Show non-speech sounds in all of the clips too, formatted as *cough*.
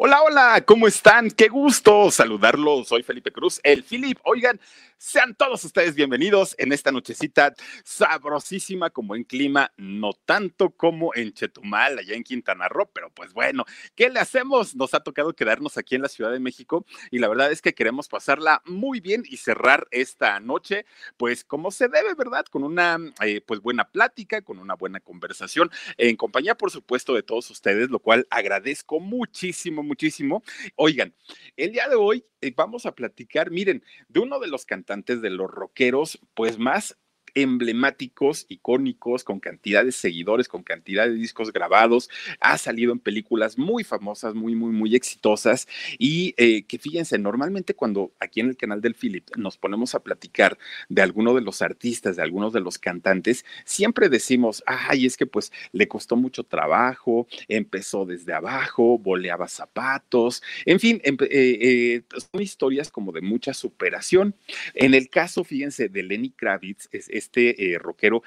Hola, hola, ¿cómo están? Qué gusto saludarlos. Soy Felipe Cruz, el Philip. Oigan, sean todos ustedes bienvenidos en esta nochecita sabrosísima como en clima, no tanto como en Chetumal, allá en Quintana Roo, pero pues bueno, ¿qué le hacemos? Nos ha tocado quedarnos aquí en la Ciudad de México y la verdad es que queremos pasarla muy bien y cerrar esta noche, pues como se debe, ¿verdad? Con una eh, pues buena plática, con una buena conversación, en compañía, por supuesto, de todos ustedes, lo cual agradezco muchísimo muchísimo. Oigan, el día de hoy eh, vamos a platicar, miren, de uno de los cantantes de los rockeros, pues más emblemáticos, icónicos, con cantidad de seguidores, con cantidad de discos grabados, ha salido en películas muy famosas, muy, muy, muy exitosas. Y eh, que fíjense, normalmente cuando aquí en el canal del Philip nos ponemos a platicar de alguno de los artistas, de algunos de los cantantes, siempre decimos, ay, es que pues le costó mucho trabajo, empezó desde abajo, boleaba zapatos, en fin, eh, eh, son historias como de mucha superación. En el caso, fíjense, de Lenny Kravitz, es este eh, rockero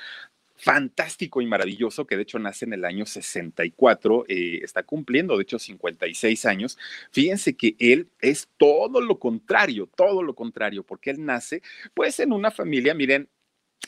fantástico y maravilloso, que de hecho nace en el año 64, eh, está cumpliendo, de hecho, 56 años. Fíjense que él es todo lo contrario, todo lo contrario, porque él nace pues en una familia, miren,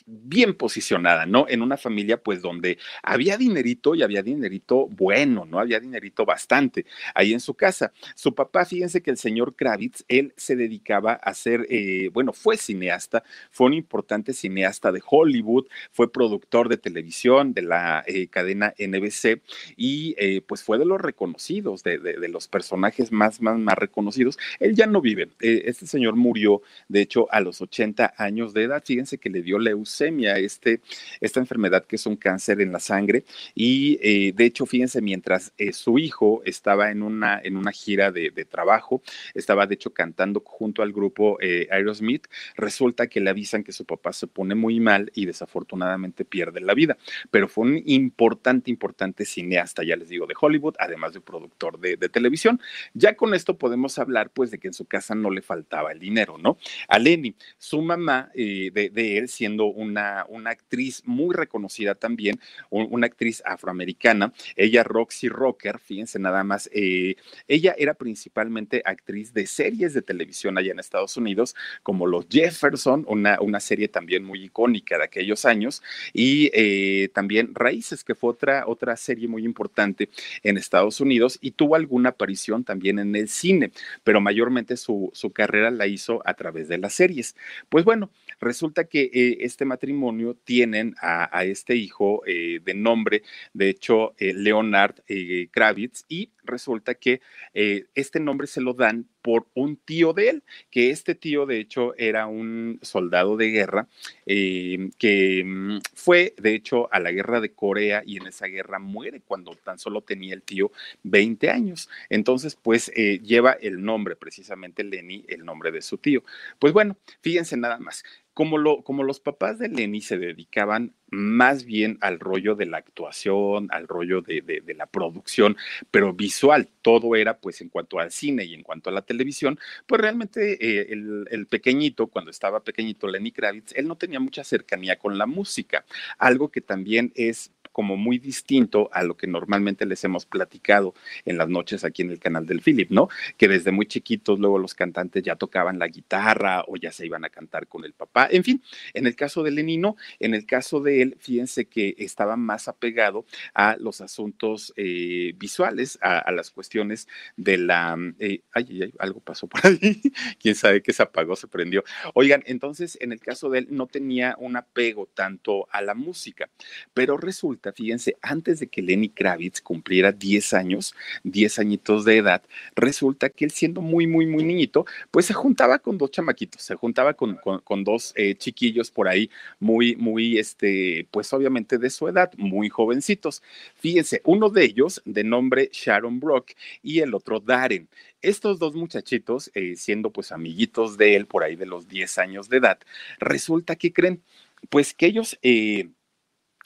bien posicionada, ¿no? En una familia, pues, donde había dinerito y había dinerito bueno, ¿no? Había dinerito bastante ahí en su casa. Su papá, fíjense que el señor Kravitz, él se dedicaba a ser, eh, bueno, fue cineasta, fue un importante cineasta de Hollywood, fue productor de televisión de la eh, cadena NBC y, eh, pues, fue de los reconocidos, de, los personajes más, más, más reconocidos. Él ya no vive. este señor murió, de hecho, a los 80 años de edad. Fíjense que le dio leucemia este, esta enfermedad que es un cáncer en la sangre. Y eh, de hecho, fíjense, mientras eh, su hijo estaba en una, en una gira de, trabajo, estaba de hecho cantando junto al grupo eh, Aerosmith, resulta que le avisan que su papá se pone muy mal y desafortunadamente pierde la vida. Pero fue un importante, importante cineasta, ya les digo, de Hollywood, además de productor de, televisión. Ya con esto podemos hablar, pues, de que en su casa no le faltaba el dinero, ¿no? A Lenny, su mamá de, de él, siendo una, una actriz muy reconocida también, una actriz afroamericana, ella Roxy Rocker, fíjense nada más, eh, ella era principalmente actriz de series de televisión allá en Estados Unidos, como Los Jefferson, una, una serie también muy icónica de aquellos años, y eh, también Raíces, que fue otra, otra serie muy importante en Estados Unidos y tuvo alguna aparición también en el cine, pero mayormente su, su carrera la hizo a través de las series. Pues bueno, resulta que eh, este matrimonio tienen a, este hijo eh, de nombre, de hecho, eh, Leonard eh, Kravitz, y resulta que este nombre se lo dan por un tío de él, que este tío de hecho era un soldado de guerra que mm, fue de hecho a la guerra de Corea y en esa guerra muere cuando tan solo tenía el tío 20 años. Entonces, pues lleva el nombre, precisamente Lenny, el nombre de su tío. Pues bueno, fíjense nada más como, lo, como los papás de Lenny se dedicaban más bien al rollo de la actuación, al rollo de, de, la producción, pero visual, todo era pues en cuanto al cine y en cuanto a la televisión, pues realmente eh, el, el, pequeñito, cuando estaba pequeñito Lenny Kravitz, él no tenía mucha cercanía con la música, algo que también es como muy distinto a lo que normalmente les hemos platicado en las noches aquí en el canal del Philip, ¿no? Que desde muy chiquitos luego los cantantes ya tocaban la guitarra o ya se iban a cantar con el papá. En fin, en el caso de Lenny no, en el caso de él, fíjense que estaba más apegado a los asuntos eh, visuales, a, las cuestiones de la... Eh, ay, ay, algo pasó por ahí, *laughs* quién sabe qué se apagó, se prendió. Oigan, entonces en el caso de él no tenía un apego tanto a la música, pero resulta, fíjense, antes de que Lenny Kravitz cumpliera 10 años, 10 añitos de edad, resulta que él siendo muy, muy, muy niñito, pues se juntaba con dos chamaquitos, se juntaba con, con, dos eh, chiquillos por ahí, muy, muy, este, pues obviamente de su edad, muy jovencitos. Fíjense, uno de ellos de nombre Sharon Brock y el otro Darren. Estos dos muchachitos, eh, siendo pues amiguitos de él por ahí de los 10 años de edad, resulta que creen, pues que ellos... Eh,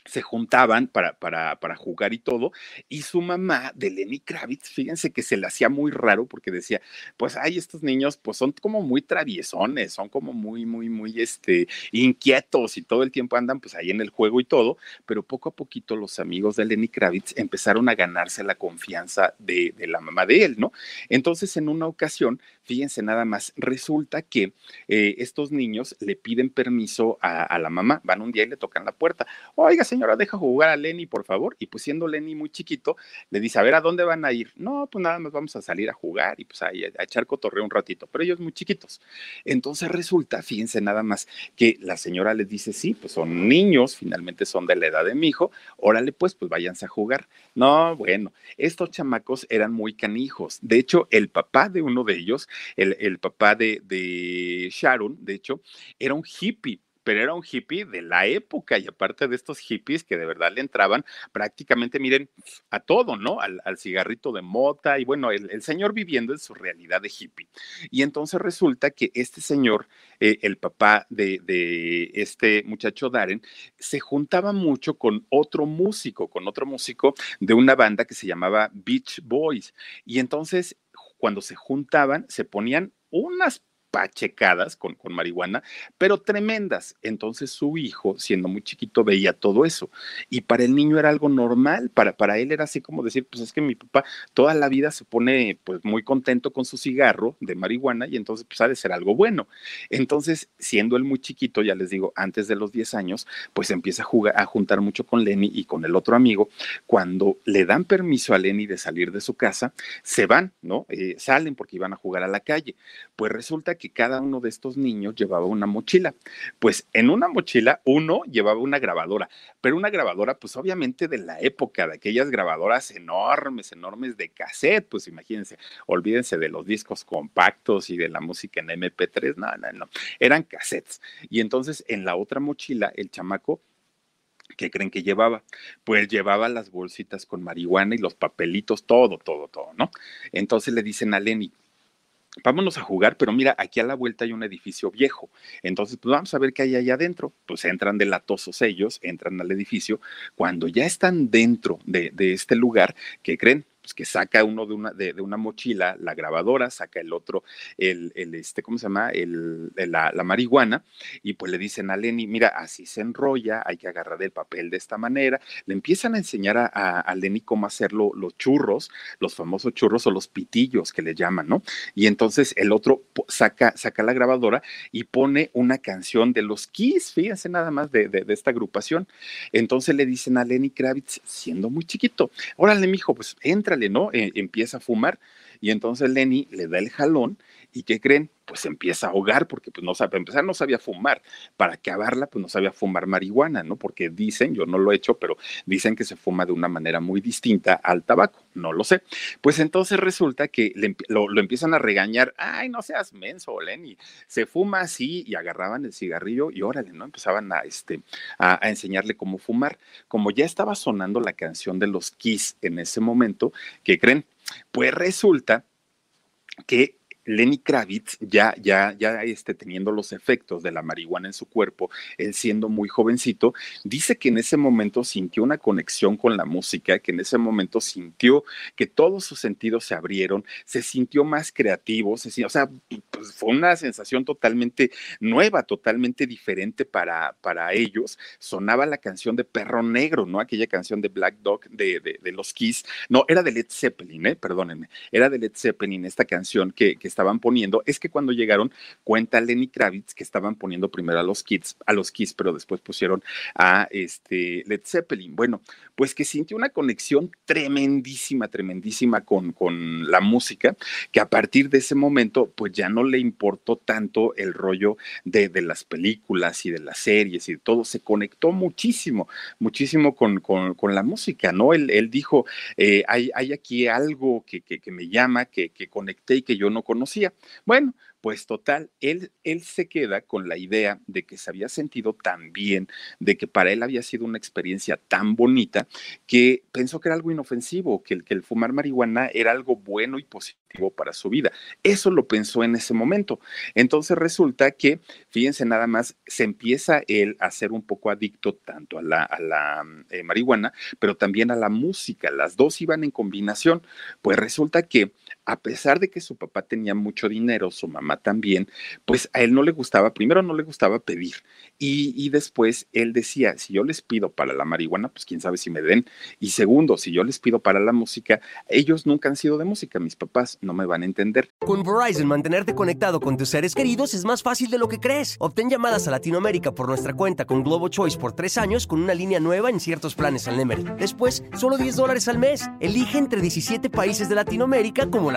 se juntaban para, para, para, jugar y todo, y su mamá de Lenny Kravitz, fíjense que se le hacía muy raro porque decía, pues, ay, estos niños, pues son como muy traviesones, son como muy, muy, muy, este, inquietos y todo el tiempo andan pues ahí en el juego y todo, pero poco a poquito los amigos de Lenny Kravitz empezaron a ganarse la confianza de, de la mamá de él, ¿no? Entonces, en una ocasión, fíjense nada más, resulta que eh, estos niños le piden permiso a, a la mamá, van un día y le tocan la puerta, oiga, señor, señora, deja jugar a Lenny, por favor. Y pues siendo Lenny muy chiquito, le dice, a ver, ¿a dónde van a ir? No, pues nada más vamos a salir a jugar y pues a, echar cotorreo un ratito, pero ellos muy chiquitos. Entonces resulta, fíjense nada más, que la señora les dice, sí, pues son niños, finalmente son de la edad de mi hijo, órale pues, pues váyanse a jugar. No, bueno, estos chamacos eran muy canijos. De hecho, el papá de uno de ellos, el, el papá de Sharon, de hecho, era un hippie pero era un hippie de la época y aparte de estos hippies que de verdad le entraban prácticamente, miren, a todo, ¿no? Al, cigarrito de mota y bueno, el, señor viviendo en su realidad de hippie. Y entonces resulta que este señor, eh, el papá de, de este muchacho Darren, se juntaba mucho con otro músico, con otro músico de una banda que se llamaba Beach Boys. Y entonces cuando se juntaban, se ponían unas pachecadas con, con marihuana, pero tremendas. Entonces su hijo, siendo muy chiquito, veía todo eso. Y para el niño era algo normal, para, para él era así como decir, pues es que mi papá toda la vida se pone pues muy contento con su cigarro de marihuana y entonces pues ha de ser algo bueno. Entonces, siendo él muy chiquito, ya les digo, antes de los 10 años, pues empieza a jugar, a juntar mucho con Lenny y con el otro amigo. Cuando le dan permiso a Lenny de salir de su casa, se van, ¿no? Eh, salen porque iban a jugar a la calle. Pues resulta que cada uno de estos niños llevaba una mochila. Pues en una mochila uno llevaba una grabadora, pero una grabadora pues obviamente de la época, de aquellas grabadoras enormes, enormes de cassette, pues imagínense, olvídense de los discos compactos y de la música en MP3, no, no, no, eran cassettes. Y entonces en la otra mochila el chamaco ¿qué creen que llevaba? Pues llevaba las bolsitas con marihuana y los papelitos, todo, todo, todo, ¿no? Entonces le dicen a Lenny, vámonos a jugar, pero mira, aquí a la vuelta hay un edificio viejo. Entonces, pues vamos a ver qué hay allá adentro. Pues entran de latosos ellos, entran al edificio. Cuando ya están dentro de, de este lugar, ¿qué creen? Pues, que saca uno de una, de, una mochila la grabadora, saca el otro, el, este, ¿cómo se llama? El, la, marihuana, y pues le dicen a Lenny, mira, así se enrolla, hay que agarrar el papel de esta manera. Le empiezan a enseñar a, a, Lenny cómo hacerlo los churros, los famosos churros o los pitillos que le llaman, ¿no? Y entonces el otro saca, saca la grabadora y pone una canción de los Kiss, fíjense nada más de, de, de esta agrupación. Entonces le dicen a Lenny Kravitz, siendo muy chiquito, órale, mijo, pues entra ¿no? E, empieza a fumar y entonces Lenny le da el jalón y ¿qué creen? Pues empieza a ahogar porque pues no sabe, empezar no sabía fumar, para acabarla pues no sabía fumar marihuana, ¿no? Porque dicen, yo no lo he hecho, pero dicen que se fuma de una manera muy distinta al tabaco, no lo sé. Pues entonces resulta que lo, empiezan a regañar, ay, no seas menso, Lenny, se fuma así y agarraban el cigarrillo y órale, ¿no? Empezaban a, este, a, a enseñarle cómo fumar. Como ya estaba sonando la canción de los Kiss en ese momento, ¿qué creen? Pues resulta que Lenny Kravitz, ya, ya, ya este, teniendo los efectos de la marihuana en su cuerpo, él siendo muy jovencito, dice que en ese momento sintió una conexión con la música, que en ese momento sintió que todos sus sentidos se abrieron, se sintió más creativo, se, o sea, pues fue una sensación totalmente nueva, totalmente diferente para, para ellos. Sonaba la canción de Perro Negro, ¿no? Aquella canción de Black Dog de, de, los Kiss. No, era de Led Zeppelin, ¿eh? Perdónenme. Era de Led Zeppelin esta canción que, que estaban poniendo. Es que cuando llegaron, cuenta Lenny Kravitz que estaban poniendo primero a los Kids, a los Kiss, pero después pusieron a este Led Zeppelin. Bueno, pues que sintió una conexión tremendísima, tremendísima con, con la música, que a partir de ese momento, pues ya no le importó tanto el rollo de, de las películas y de las series y de todo, se conectó muchísimo, muchísimo con, con, con la música, ¿no? Él, él dijo, eh, hay, aquí algo que, que, que me llama, que, que conecté y que yo no conocía. Bueno, pues total, él, él se queda con la idea de que se había sentido tan bien, de que para él había sido una experiencia tan bonita, que pensó que era algo inofensivo, que el, que el fumar marihuana era algo bueno y positivo para su vida. Eso lo pensó en ese momento. Entonces resulta que, fíjense nada más, se empieza él a ser un poco adicto tanto a la, a la eh, marihuana, pero también a la música. Las dos iban en combinación. Pues resulta que a pesar de que su papá tenía mucho dinero, su mamá también, pues a él no le gustaba, primero no le gustaba pedir y, después él decía, si yo les pido para la marihuana, pues quién sabe si me den. Y segundo, si yo les pido para la música, ellos nunca han sido de música, mis papás no me van a entender. Con Verizon, mantenerte conectado con tus seres queridos es más fácil de lo que crees. Obtén llamadas a Latinoamérica por nuestra cuenta con Globo Choice por tres años con una línea nueva en ciertos planes al Nemery. Después, solo 10 dólares al mes. Elige entre 17 países de Latinoamérica como la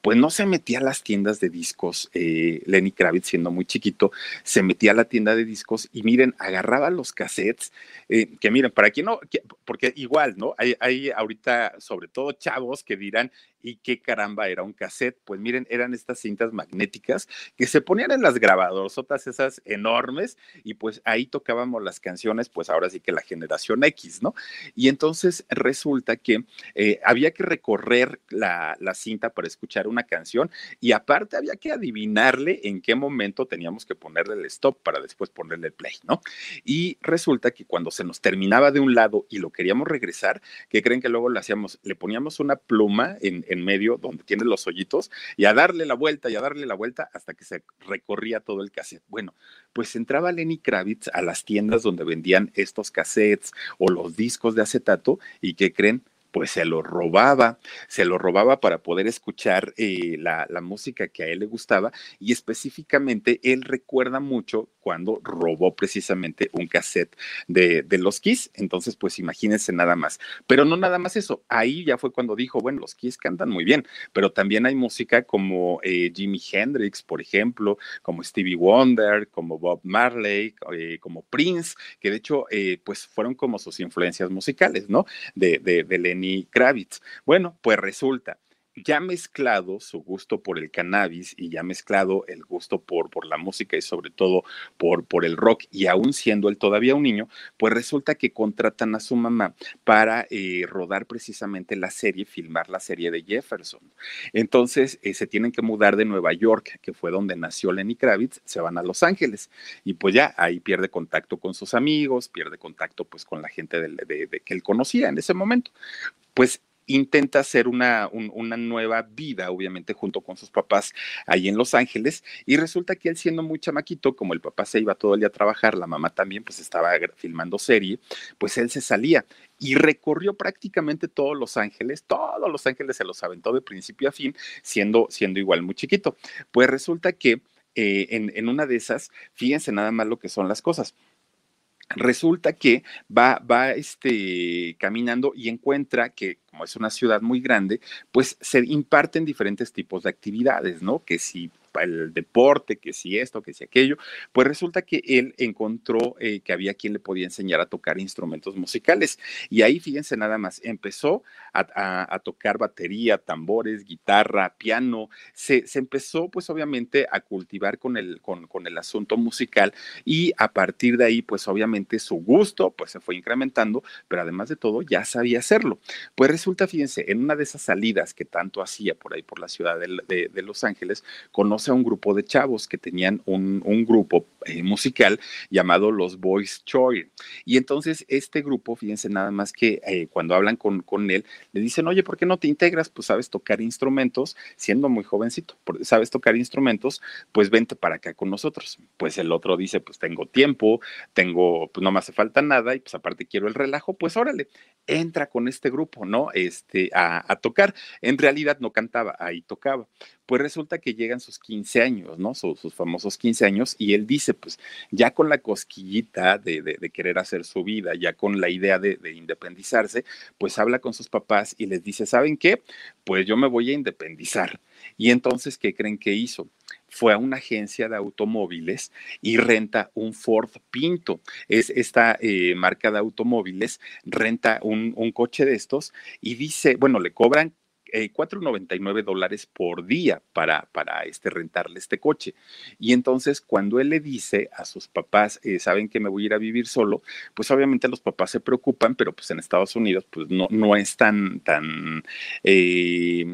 pues no se metía a las tiendas de discos, eh, Lenny Kravitz siendo muy chiquito, se metía a la tienda de discos y miren, agarraba los cassettes, eh, que miren, para quien no, porque igual, ¿no? Hay, hay ahorita sobre todo chavos que dirán, ¿Y qué caramba era un cassette? Pues miren, eran estas cintas magnéticas que se ponían en las grabadoras, esas enormes, y pues ahí tocábamos las canciones, pues ahora sí que la generación X, ¿no? Y entonces resulta que eh, había que recorrer la, la cinta para escuchar una canción y aparte había que adivinarle en qué momento teníamos que ponerle el stop para después ponerle el play, ¿no? Y resulta que cuando se nos terminaba de un lado y lo queríamos regresar, ¿qué creen que luego le hacíamos? Le poníamos una pluma en en medio donde tiene los hoyitos y a darle la vuelta y a darle la vuelta hasta que se recorría todo el cassette. Bueno, pues entraba Lenny Kravitz a las tiendas donde vendían estos cassettes o los discos de acetato y que creen pues se lo robaba, se lo robaba para poder escuchar eh, la, música que a él le gustaba y específicamente él recuerda mucho cuando robó precisamente un cassette de, de, los Kiss, entonces pues imagínense nada más, pero no nada más eso, ahí ya fue cuando dijo, bueno, los Kiss cantan muy bien, pero también hay música como eh, Jimi Hendrix, por ejemplo, como Stevie Wonder, como Bob Marley, eh, como Prince, que de hecho pues fueron como sus influencias musicales, ¿no? De, de, de Lenny Kravitz. Bueno, pues resulta, ya mezclado su gusto por el cannabis y ya mezclado el gusto por, por la música y sobre todo por, por el rock, y aún siendo él todavía un niño, pues resulta que contratan a su mamá para eh, rodar precisamente la serie, filmar la serie de Jefferson. Entonces eh, se tienen que mudar de Nueva York, que fue donde nació Lenny Kravitz, se van a Los Ángeles y pues ya ahí pierde contacto con sus amigos, pierde contacto pues con la gente de, de que él conocía en ese momento. Pues intenta hacer una, una, nueva vida, obviamente, junto con sus papás ahí en Los Ángeles. Y resulta que él siendo muy chamaquito, como el papá se iba todo el día a trabajar, la mamá también pues estaba filmando serie, pues él se salía y recorrió prácticamente todos Los Ángeles, todos Los Ángeles se los aventó de principio a fin, siendo, siendo igual muy chiquito. Pues resulta que eh, en, en una de esas, fíjense nada más lo que son las cosas resulta que va, va este, caminando y encuentra que como es una ciudad muy grande, pues se imparten diferentes tipos de actividades, ¿no? Que si el deporte, que si esto, que si aquello, pues resulta que él encontró eh, que había quien le podía enseñar a tocar instrumentos musicales. Y ahí, fíjense nada más, empezó a, tocar batería, tambores, guitarra, piano, se, se, empezó pues obviamente a cultivar con el, con, con el asunto musical y a partir de ahí pues obviamente su gusto pues se fue incrementando, pero además de todo ya sabía hacerlo. Pues resulta, fíjense, en una de esas salidas que tanto hacía por ahí por la ciudad de, de, Los Ángeles, conoce a un grupo de chavos que tenían un, grupo eh, musical llamado Los Boys Choir. Y entonces este grupo, fíjense nada más que eh, cuando hablan con, con él, le dicen, oye, ¿por qué no te integras? Pues sabes tocar instrumentos, siendo muy jovencito, sabes tocar instrumentos, pues vente para acá con nosotros. Pues el otro dice, pues tengo tiempo, tengo, pues no me hace falta nada y pues aparte quiero el relajo, pues órale, entra con este grupo, ¿no? Este, a, a tocar. En realidad no cantaba, ahí tocaba. Pues resulta que llegan sus 15 años, ¿no? Sus, sus famosos 15 años y él dice, pues ya con la cosquillita de, de, querer hacer su vida, ya con la idea de, de, independizarse, pues habla con sus papás y les dice, ¿saben qué? Pues yo me voy a independizar. Y entonces, ¿qué creen que hizo? Fue a una agencia de automóviles y renta un Ford Pinto. Es esta eh, marca de automóviles, renta un coche de estos y dice, bueno, le cobran eh, 4.99 dólares por día para, para este, rentarle este coche. Y entonces cuando él le dice a sus papás, eh, saben que me voy a ir a vivir solo, pues obviamente los papás se preocupan, pero pues en Estados Unidos pues no, no es tan, tan, eh,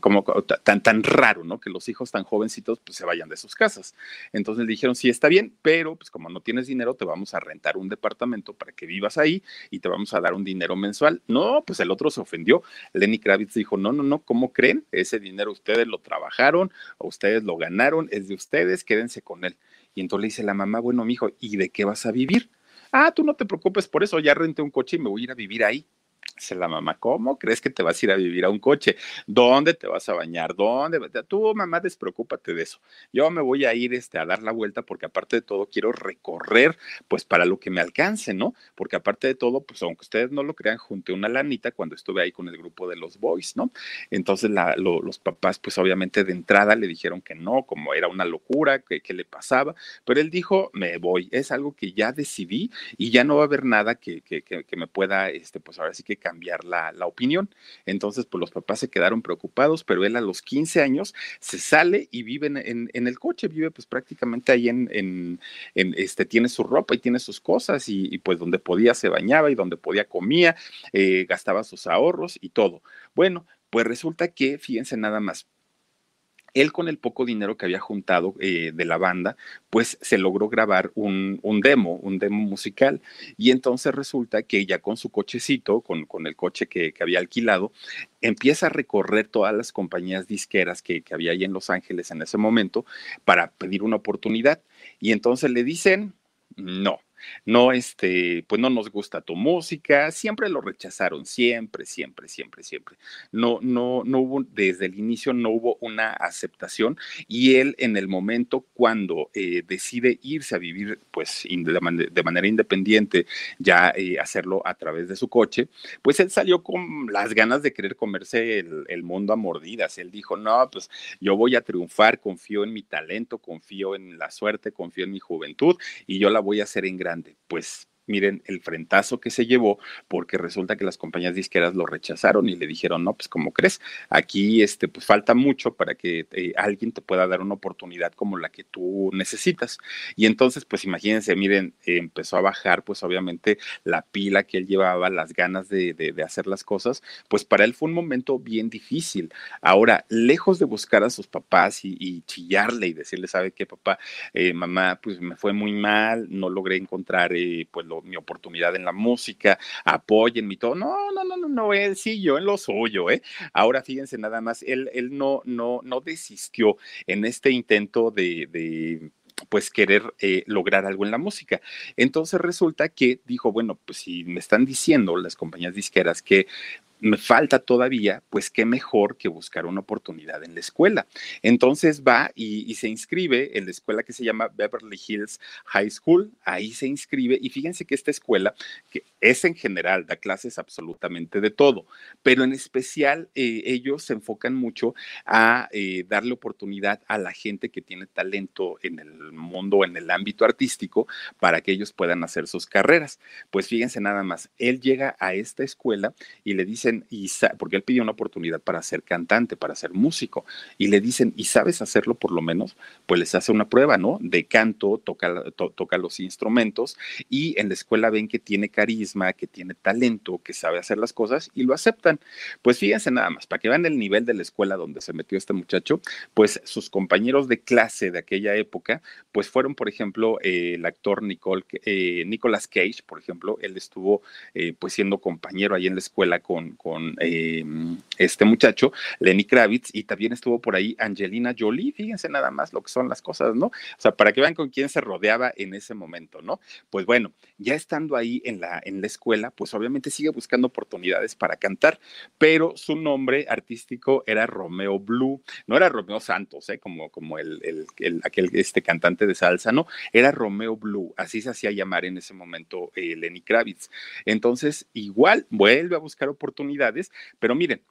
como, tan, tan raro, ¿no? Que los hijos tan jovencitos pues se vayan de sus casas. Entonces le dijeron, sí, está bien, pero pues como no tienes dinero, te vamos a rentar un departamento para que vivas ahí y te vamos a dar un dinero mensual. No, pues el otro se ofendió. Lenny Kravitz dijo, no, no, no, ¿cómo creen? Ese dinero ustedes lo trabajaron, o ustedes lo ganaron, es de ustedes, quédense con él. Y entonces le dice la mamá, bueno, mijo, ¿y de qué vas a vivir? Ah, tú no te preocupes por eso, ya renté un coche y me voy a ir a vivir ahí. Dice la mamá, ¿cómo crees que te vas a ir a vivir a un coche? ¿Dónde te vas a bañar? ¿Dónde? Tú, mamá, despreocúpate de eso. Yo me voy a ir este, a dar la vuelta porque aparte de todo quiero recorrer, pues para lo que me alcance, ¿no? Porque aparte de todo, pues aunque ustedes no lo crean, junté una lanita cuando estuve ahí con el grupo de los boys, ¿no? Entonces la, lo, los papás, pues obviamente de entrada le dijeron que no, como era una locura, que, que le pasaba, pero él dijo, me voy, es algo que ya decidí y ya no va a haber nada que, que, que me pueda, este, pues ahora sí que cambiar la, la, opinión. Entonces, pues los papás se quedaron preocupados, pero él a los 15 años se sale y vive en, en, el coche, vive pues prácticamente ahí en, en, este, tiene su ropa y tiene sus cosas y, y, pues donde podía se bañaba y donde podía comía, eh, gastaba sus ahorros y todo. Bueno, pues resulta que, fíjense nada más, él con el poco dinero que había juntado eh, de la banda, pues se logró grabar un, un, demo, un demo musical. Y entonces resulta que ya con su cochecito, con, con el coche que, que, había alquilado, empieza a recorrer todas las compañías disqueras que, que había ahí en Los Ángeles en ese momento para pedir una oportunidad. Y entonces le dicen, no, no, este, pues no nos gusta tu música, siempre lo rechazaron, siempre, siempre, siempre, siempre. No, no, no hubo, desde el inicio no hubo una aceptación y él en el momento cuando eh, decide irse a vivir, pues de manera independiente, ya eh, hacerlo a través de su coche, pues él salió con las ganas de querer comerse el, mundo a mordidas. Él dijo, no, pues yo voy a triunfar, confío en mi talento, confío en la suerte, confío en mi juventud y yo la voy a hacer en pues miren el frentazo que se llevó porque resulta que las compañías disqueras lo rechazaron y le dijeron, no, pues como crees, aquí este, pues falta mucho para que eh, alguien te pueda dar una oportunidad como la que tú necesitas. Y entonces, pues imagínense, miren, empezó a bajar pues obviamente la pila que él llevaba, las ganas de, de, de, hacer las cosas, pues para él fue un momento bien difícil. Ahora, lejos de buscar a sus papás y, y chillarle y decirle, ¿sabe qué, papá? Eh, mamá, pues me fue muy mal, no logré encontrar eh, pues mi oportunidad en la música, apóyenme y todo. No, no, no, no, no, él siguió en lo suyo, ¿eh? Ahora fíjense nada más, él, él no, no, no desistió en este intento de, de pues querer eh, lograr algo en la música. Entonces resulta que dijo, bueno, pues si me están diciendo las compañías disqueras que me falta todavía, pues qué mejor que buscar una oportunidad en la escuela. Entonces va y, se inscribe en la escuela que se llama Beverly Hills High School, ahí se inscribe y fíjense que esta escuela, que es en general, da clases absolutamente de todo, pero en especial eh, ellos se enfocan mucho a eh, darle oportunidad a la gente que tiene talento en el mundo, en el ámbito artístico, para que ellos puedan hacer sus carreras. Pues fíjense nada más, él llega a esta escuela y le y porque él pidió una oportunidad para ser cantante, para ser músico, y le dicen, ¿y sabes hacerlo por lo menos? Pues les hace una prueba, ¿no? De canto, toca, toca los instrumentos y en la escuela ven que tiene carisma, que tiene talento, que sabe hacer las cosas y lo aceptan. Pues fíjense nada más, para que vean el nivel de la escuela donde se metió este muchacho, pues sus compañeros de clase de aquella época, pues fueron, por ejemplo, eh, el actor Nicole, eh, Nicolas Cage, por ejemplo, él estuvo eh, pues siendo compañero ahí en la escuela con, con este muchacho, Lenny Kravitz, y también estuvo por ahí Angelina Jolie, fíjense nada más lo que son las cosas, ¿no? O sea, para que vean con quién se rodeaba en ese momento, ¿no? Pues bueno, ya estando ahí en la, en la escuela, pues obviamente sigue buscando oportunidades para cantar, pero su nombre artístico era Romeo Blue, no era Romeo Santos, ¿eh? como, como el, el, aquel este cantante de salsa, no, era Romeo Blue, así se hacía llamar en ese momento eh, Lenny Kravitz. Entonces, igual vuelve a buscar oportunidades, pero miren,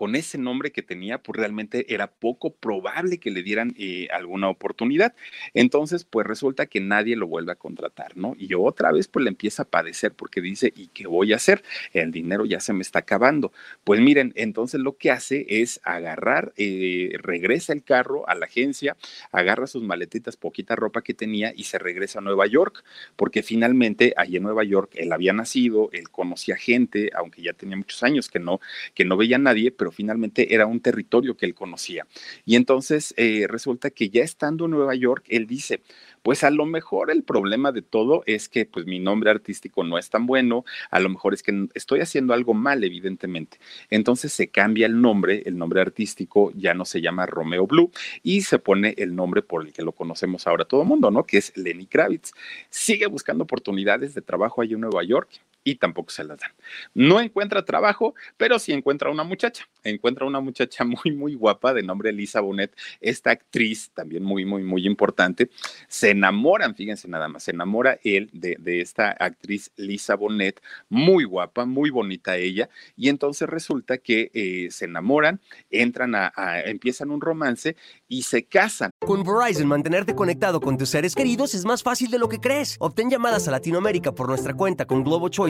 con ese nombre que tenía, pues realmente era poco probable que le dieran eh, alguna oportunidad. Entonces, pues resulta que nadie lo vuelve a contratar, ¿no? Y otra vez, pues le empieza a padecer porque dice, ¿y qué voy a hacer? El dinero ya se me está acabando. Pues miren, entonces lo que hace es agarrar, eh, regresa el carro a la agencia, agarra sus maletitas, poquita ropa que tenía y se regresa a Nueva York, porque finalmente allí en Nueva York él había nacido, él conocía gente, aunque ya tenía muchos años que no, que no veía a nadie, pero finalmente era un territorio que él conocía. Y entonces eh, resulta que ya estando en Nueva York, él dice, pues a lo mejor el problema de todo es que pues mi nombre artístico no es tan bueno, a lo mejor es que estoy haciendo algo mal, evidentemente. Entonces se cambia el nombre, el nombre artístico ya no se llama Romeo Blue y se pone el nombre por el que lo conocemos ahora todo el mundo, ¿no? Que es Lenny Kravitz. Sigue buscando oportunidades de trabajo allí en Nueva York y tampoco se las dan. No encuentra trabajo, pero sí encuentra una muchacha. Encuentra una muchacha *laughs* muy, muy guapa de nombre Lisa Bonet, esta actriz también muy, muy, muy importante. Se enamoran, fíjense nada más, se enamora él de, esta actriz Lisa Bonet, muy guapa, muy bonita ella, y entonces resulta que eh, se enamoran, entran a, empiezan un romance y se casan. Con Verizon, mantenerte conectado con tus seres queridos es más fácil de lo que crees. Obtén llamadas a Latinoamérica por nuestra cuenta con Globo Choice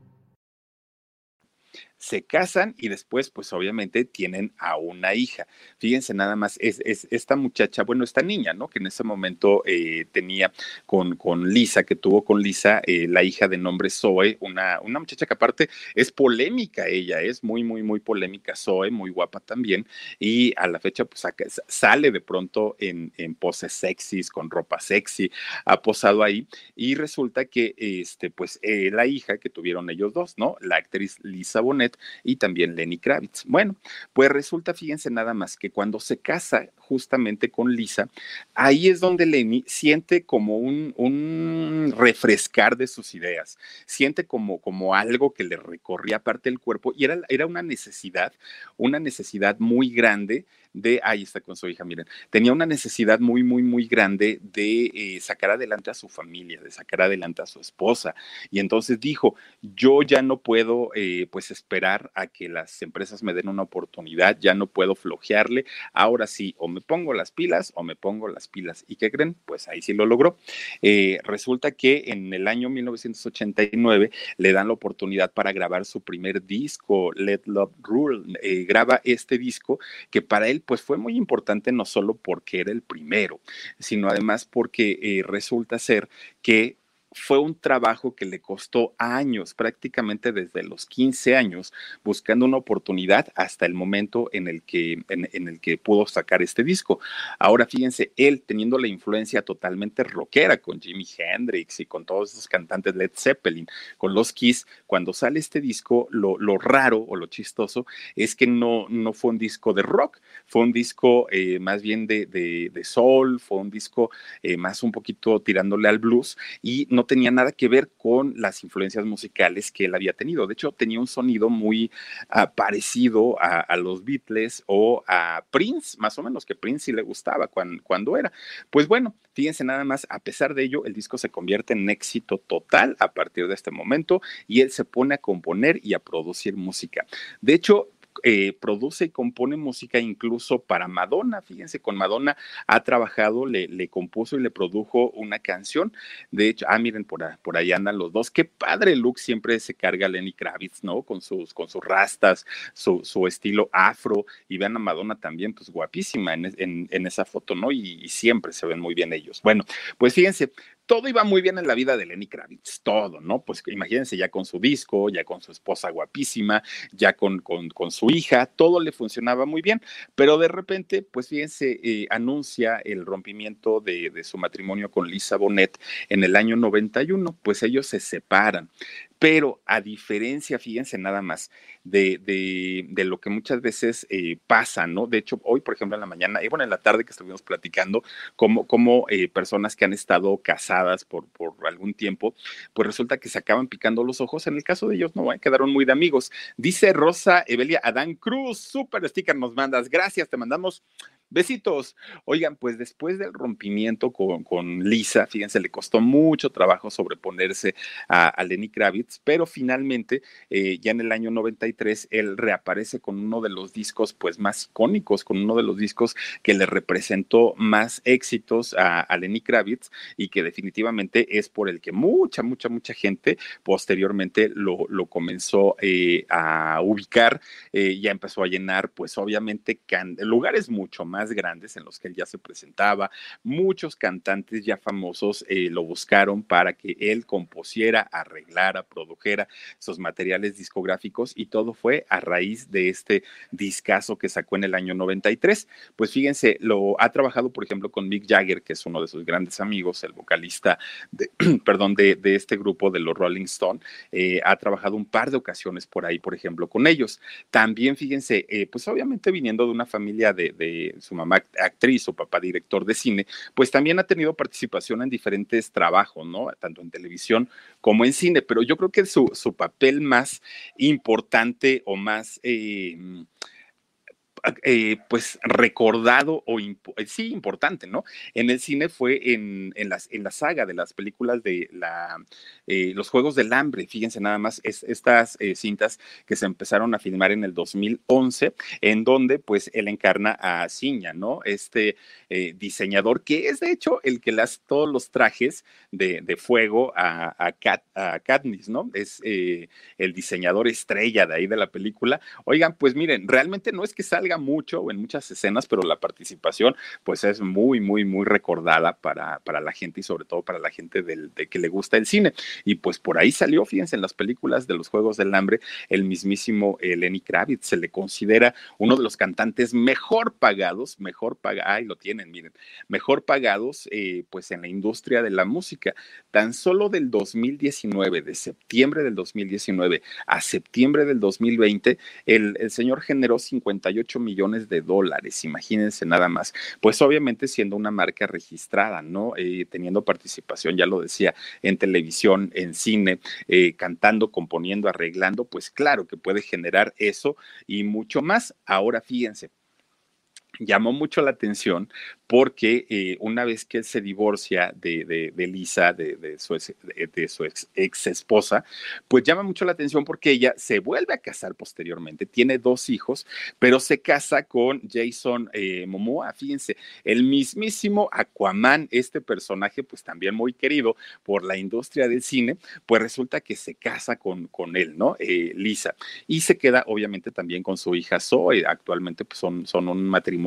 se casan y después, pues obviamente tienen a una hija. Fíjense nada más, es, esta muchacha, bueno, esta niña, ¿no? Que en ese momento eh, tenía con, con Lisa, que tuvo con Lisa eh, la hija de nombre Zoe, una, una muchacha que aparte es polémica ella, es muy, muy, muy polémica Zoe, muy guapa también, y a la fecha pues sale de pronto en, poses sexys, con ropa sexy, ha posado ahí, y resulta que, este, pues eh, la hija que tuvieron ellos dos, ¿no? La actriz Lisa Bonet, y también Lenny Kravitz. Bueno, pues resulta, fíjense nada más, que cuando se casa justamente con Lisa, ahí es donde Lenny siente como un, un refrescar de sus ideas, siente como, como algo que le recorría parte del cuerpo y era, era una necesidad, una necesidad muy grande de, ahí está con su hija, miren, tenía una necesidad muy, muy, muy grande de eh, sacar adelante a su familia, de sacar adelante a su esposa. Y entonces dijo, yo ya no puedo eh, pues esperar a que las empresas me den una oportunidad, ya no puedo flojearle, ahora sí, o me pongo las pilas o me pongo las pilas. ¿Y qué creen? Pues ahí sí lo logró. Eh, resulta que en el año 1989 le dan la oportunidad para grabar su primer disco, Let Love Rule. graba este disco que para él pues fue muy importante no solo porque era el primero, sino además porque eh, resulta ser que fue un trabajo que le costó años, prácticamente desde los 15 años, buscando una oportunidad hasta el momento en el que, en, el que pudo sacar este disco. Ahora fíjense, él teniendo la influencia totalmente rockera con Jimi Hendrix y con todos esos cantantes Led Zeppelin, con los Kiss, cuando sale este disco, lo, raro o lo chistoso es que no, no fue un disco de rock, fue un disco eh, más bien de, de, soul, fue un disco eh, más un poquito tirándole al blues y no tenía nada que ver con las influencias musicales que él había tenido. De hecho, tenía un sonido muy ah, parecido a, los Beatles o a Prince, más o menos, que Prince sí le gustaba cuando, cuando era. Pues bueno, fíjense nada más, a pesar de ello, el disco se convierte en éxito total a partir de este momento y él se pone a componer y a producir música. De hecho, eh, produce y compone música incluso para Madonna. Fíjense, con Madonna ha trabajado, le, le, compuso y le produjo una canción. De hecho, ah, miren, por, por ahí andan los dos. Qué padre look siempre se carga Lenny Kravitz, ¿no? Con sus, con sus rastas, su, su estilo afro. Y vean a Madonna también, pues guapísima en, en, esa foto, ¿no? Y, y siempre se ven muy bien ellos. Bueno, pues fíjense, todo iba muy bien en la vida de Lenny Kravitz, todo, ¿no? Pues imagínense ya con su disco, ya con su esposa guapísima, ya con, con, su hija, todo le funcionaba muy bien, pero de repente, pues fíjense, eh, anuncia el rompimiento de, de su matrimonio con Lisa Bonet en el año 91, pues ellos se separan. Pero a diferencia, fíjense nada más, de, de, lo que muchas veces eh, pasa, ¿no? De hecho, hoy, por ejemplo, en la mañana, y bueno, en la tarde que estuvimos platicando, como, como eh, personas que han estado casadas por, por algún tiempo, pues resulta que se acaban picando los ojos. En el caso de ellos, no, quedaron muy de amigos. Dice Rosa Evelia Adán Cruz, súper sticker nos mandas. Gracias, te mandamos Besitos. Oigan, pues después del rompimiento con, con Lisa, fíjense, le costó mucho trabajo sobreponerse a, Lenny Kravitz, pero finalmente, eh, ya en el año 93, él reaparece con uno de los discos pues más icónicos, con uno de los discos que le representó más éxitos a, Lenny Kravitz y que definitivamente es por el que mucha, mucha, mucha gente posteriormente lo, comenzó eh, a ubicar, eh, ya empezó a llenar pues obviamente lugares mucho más grandes en los que él ya se presentaba. Muchos cantantes ya famosos eh, lo buscaron para que él compusiera, arreglara, produjera sus materiales discográficos y todo fue a raíz de este discazo que sacó en el año 93. Pues fíjense, lo ha trabajado, por ejemplo, con Mick Jagger, que es uno de sus grandes amigos, el vocalista de, *clears throat* perdón, de, este grupo de los Rolling Stone. Eh, ha trabajado un par de ocasiones por ahí, por ejemplo, con ellos. También, fíjense, eh, pues obviamente viniendo de una familia de su mamá actriz, o papá director de cine, pues también ha tenido participación en diferentes trabajos, ¿no? Tanto en televisión como en cine, pero yo creo que su, su papel más importante o más... Eh, eh, pues recordado o eh, sí importante, ¿no? En el cine fue en, en, las, en la saga de las películas de la, eh, los Juegos del Hambre, fíjense nada más, es, estas cintas que se empezaron a filmar en el 2011, en donde pues él encarna a Ciña, ¿no? Este diseñador que es de hecho el que le hace todos los trajes de, de fuego a, a, a, Katniss, ¿no? Es el diseñador estrella de ahí de la película. Oigan, pues miren, realmente no es que salga mucho en muchas escenas, pero la participación pues es muy, muy, muy recordada para, para la gente y sobre todo para la gente del, de que le gusta el cine. Y pues por ahí salió, fíjense, en las películas de los Juegos del Hambre, el mismísimo eh, Lenny Kravitz se le considera uno de los cantantes mejor pagados, mejor pagados, ay, lo tienen, miren, mejor pagados eh, pues en la industria de la música. Tan solo del 2019, de septiembre del 2019 a septiembre del 2020, el, el señor generó 58 millones de dólares, imagínense nada más. Pues obviamente siendo una marca registrada, ¿no? Eh, teniendo participación, ya lo decía, en televisión, en cine, eh, cantando, componiendo, arreglando, pues claro que puede generar eso y mucho más. Ahora fíjense, llamó mucho la atención porque eh, una vez que él se divorcia de, de, Lisa, de, su, de, su ex, esposa, pues llama mucho la atención porque ella se vuelve a casar posteriormente, tiene dos hijos, pero se casa con Jason eh, Momoa, fíjense, el mismísimo Aquaman, este personaje pues también muy querido por la industria del cine, pues resulta que se casa con, con él, ¿no? Eh, Lisa, y se queda obviamente también con su hija Zoe, actualmente pues son, son un matrimonio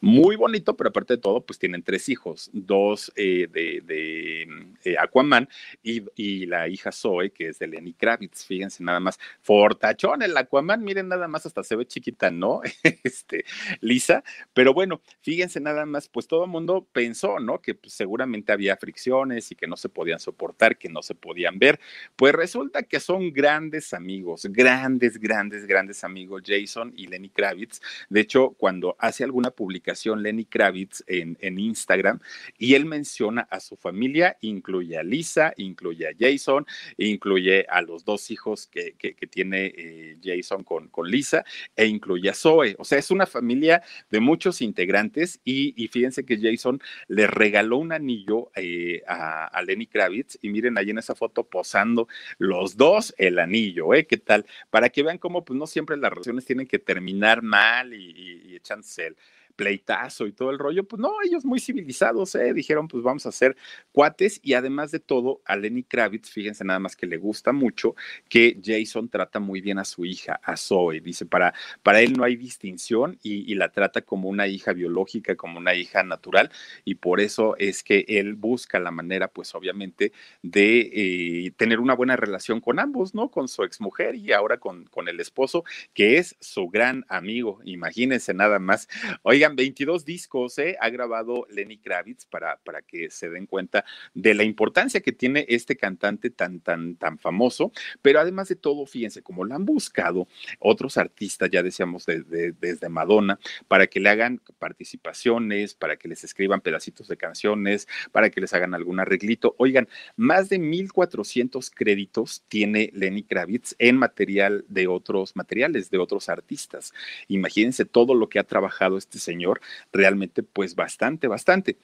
muy bonito, pero aparte de todo, pues tienen tres hijos, dos eh, de, eh, Aquaman y, y, la hija Zoe, que es de Lenny Kravitz, fíjense nada más, fortachón el Aquaman, miren nada más, hasta se ve chiquita, ¿no? *laughs* este, Lisa, pero bueno, fíjense nada más, pues todo el mundo pensó, ¿no? Que pues, seguramente había fricciones y que no se podían soportar, que no se podían ver, pues resulta que son grandes amigos, grandes, grandes, grandes amigos, Jason y Lenny Kravitz. De hecho, cuando hace alguna publicación Lenny Kravitz en, Instagram y él menciona a su familia, incluye a Lisa, incluye a Jason, incluye a los dos hijos que, tiene eh, Jason con, con Lisa e incluye a Zoe. O sea, es una familia de muchos integrantes y, fíjense que Jason le regaló un anillo eh, a, Lenny Kravitz y miren ahí en esa foto posando los dos el anillo, ¿eh? ¿Qué tal? Para que vean cómo pues no siempre las relaciones tienen que terminar mal y, y, y el pleitazo y todo el rollo, pues no, ellos muy civilizados, ¿eh? dijeron, pues vamos a hacer cuates y además de todo, a Lenny Kravitz, fíjense nada más que le gusta mucho que Jason trata muy bien a su hija, a Zoe, dice, para, para él no hay distinción y, la trata como una hija biológica, como una hija natural y por eso es que él busca la manera, pues obviamente, de eh, tener una buena relación con ambos, ¿no? Con su exmujer y ahora con, con el esposo, que es su gran amigo, imagínense nada más. Oigan, 22 discos ¿eh? ha grabado Lenny Kravitz para, para que se den cuenta de la importancia que tiene este cantante tan, tan, tan famoso. Pero además de todo, fíjense, como lo han buscado otros artistas, ya decíamos desde Madonna, para que le hagan participaciones, para que les escriban pedacitos de canciones, para que les hagan algún arreglito. Oigan, más de 1.400 créditos tiene Lenny Kravitz en material de otros materiales, de otros artistas. Imagínense todo lo que ha trabajado este señor realmente pues bastante, bastante.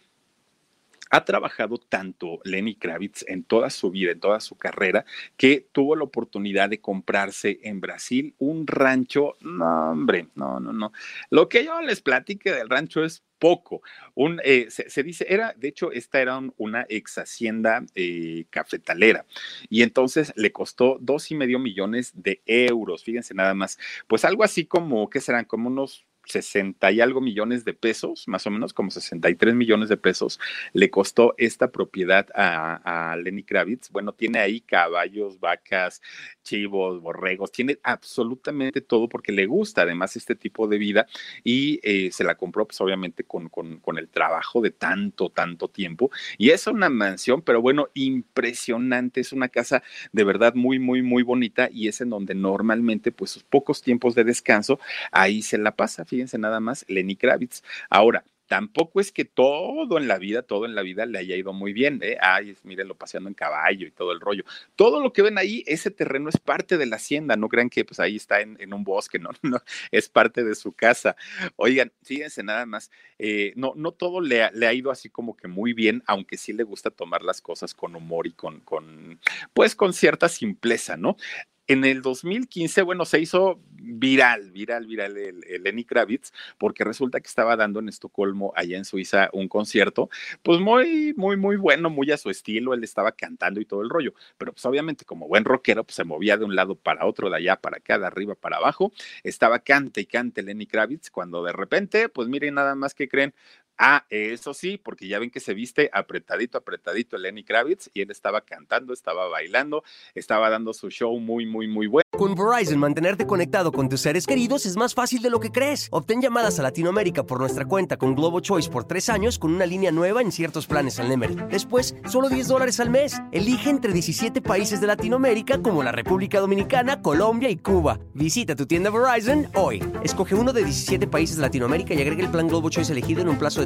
Ha trabajado tanto Lenny Kravitz en toda su vida, en toda su carrera, que tuvo la oportunidad de comprarse en Brasil un rancho. No, hombre, no, no, no. Lo que yo les platique del rancho es poco. Un, eh, se, dice, era, de hecho, esta era una ex hacienda eh, cafetalera y entonces le costó dos y medio millones de euros. Fíjense nada más, pues algo así como, ¿qué serán? Como unos 60 y algo millones de pesos, más o menos como 63 millones de pesos, le costó esta propiedad a, a, Lenny Kravitz. Bueno, tiene ahí caballos, vacas, chivos, borregos, tiene absolutamente todo porque le gusta además este tipo de vida y eh, se la compró pues obviamente con, con, con, el trabajo de tanto, tanto tiempo. Y es una mansión, pero bueno, impresionante, es una casa de verdad muy, muy, muy bonita y es en donde normalmente pues sus pocos tiempos de descanso ahí se la pasa fíjense nada más, Lenny Kravitz. Ahora, tampoco es que todo en la vida, todo en la vida le haya ido muy bien, ¿eh? Ay, mírenlo paseando en caballo y todo el rollo. Todo lo que ven ahí, ese terreno es parte de la hacienda, no crean que pues ahí está en, un bosque, no, *laughs* no, es parte de su casa. Oigan, fíjense nada más, eh, no, no todo le ha, le ha, ido así como que muy bien, aunque sí le gusta tomar las cosas con humor y con, con pues con cierta simpleza, ¿no? En el 2015, bueno, se hizo viral, viral, viral el, Lenny Kravitz, porque resulta que estaba dando en Estocolmo, allá en Suiza, un concierto, pues muy, muy, muy bueno, muy a su estilo, él estaba cantando y todo el rollo, pero pues obviamente como buen rockero, pues se movía de un lado para otro, de allá para acá, de arriba para abajo, estaba cante y cante Lenny Kravitz, cuando de repente, pues miren nada más que creen, Ah, eso sí, porque ya ven que se viste apretadito, apretadito Lenny Kravitz y él estaba cantando, estaba bailando, estaba dando su show muy, muy, muy bueno. Con Verizon, mantenerte conectado con tus seres queridos es más fácil de lo que crees. Obtén llamadas a Latinoamérica por nuestra cuenta con Globo Choice por tres años con una línea nueva en ciertos planes al Nemer. Después, solo 10 dólares al mes. Elige entre 17 países de Latinoamérica como la República Dominicana, Colombia y Cuba. Visita tu tienda Verizon hoy. Escoge uno de 17 países de Latinoamérica y agrega el plan Globo Choice elegido en un plazo de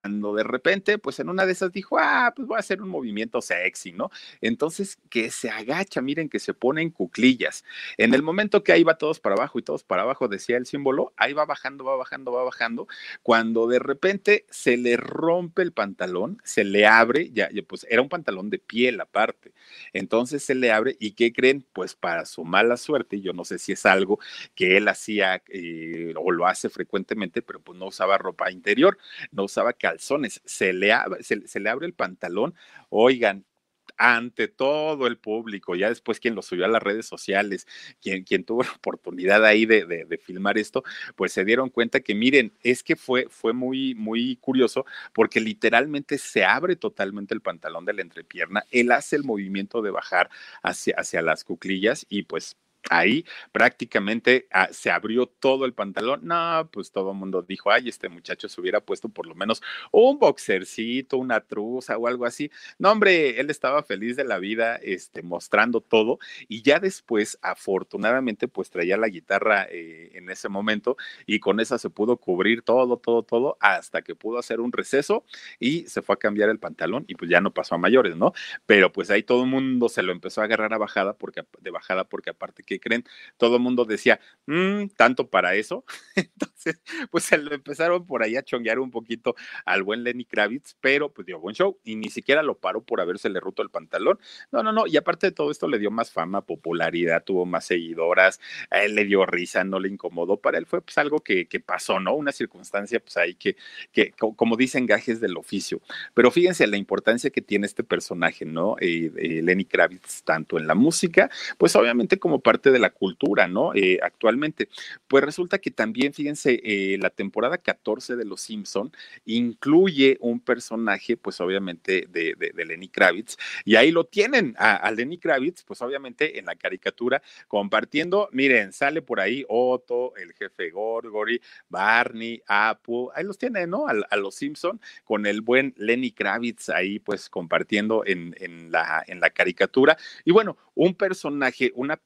cuando de repente, pues en una de esas dijo, ah, pues voy a hacer un movimiento sexy, ¿no? Entonces, que se agacha, miren que se pone en cuclillas. En el momento que ahí va todos para abajo y todos para abajo, decía el símbolo, ahí va bajando, va bajando, va bajando. Cuando de repente se le rompe el pantalón, se le abre, ya, pues era un pantalón de piel aparte. Entonces se le abre y ¿qué creen? Pues para su mala suerte, yo no sé si es algo que él hacía eh, o lo hace frecuentemente, pero pues no usaba ropa interior, no usaba calzones. Se le, se le abre el pantalón. Oigan, ante todo el público, ya después quien lo subió a las redes sociales, quien, quien tuvo *laughs* la oportunidad ahí de, de, filmar esto, pues se dieron cuenta que miren, es que fue, fue muy, muy curioso porque literalmente se abre totalmente el pantalón de la entrepierna, él hace el movimiento de bajar hacia, hacia las cuclillas y pues ahí prácticamente ah, se abrió todo el pantalón. No, pues todo el mundo dijo, ay, este muchacho se hubiera puesto por lo menos un boxercito, una truza o algo así. No, hombre, él estaba feliz de la vida, este, mostrando todo. Y ya después, afortunadamente, pues traía la guitarra eh, en ese momento y con esa se pudo cubrir todo, todo, todo, hasta que pudo hacer un receso y se fue a cambiar el pantalón y pues ya no pasó a mayores, ¿no? Pero pues ahí todo el mundo se lo empezó a agarrar a bajada porque, de bajada porque aparte que creen, todo el mundo decía, mm, tanto para eso. *laughs* Entonces, pues se lo empezaron por ahí a chonguear un poquito al buen Lenny Kravitz, pero pues dio buen show y ni siquiera lo paró por haberse le roto el pantalón. No, no, no. Y aparte de todo esto, le dio más fama, popularidad, tuvo más seguidoras, a él le dio risa, no le incomodó. Para él fue pues algo que, que pasó, ¿no? Una circunstancia, pues ahí que, que, como dicen, gajes del oficio. Pero fíjense la importancia que tiene este personaje, ¿no? Eh, eh, Lenny Kravitz, tanto en la música, pues obviamente como parte de la cultura, ¿no? Eh, actualmente. Pues resulta que también, fíjense, eh, la temporada 14 de Los Simpson incluye un personaje, pues obviamente, de, de, Lenny Kravitz, y ahí lo tienen a, Lenny Kravitz, pues obviamente en la caricatura, compartiendo, miren, sale por ahí Otto, el jefe Gorgory, Barney, Apu, ahí los tienen, ¿no? A, Los Simpson, con el buen Lenny Kravitz ahí, pues compartiendo en, la, caricatura. Y bueno, un personaje, una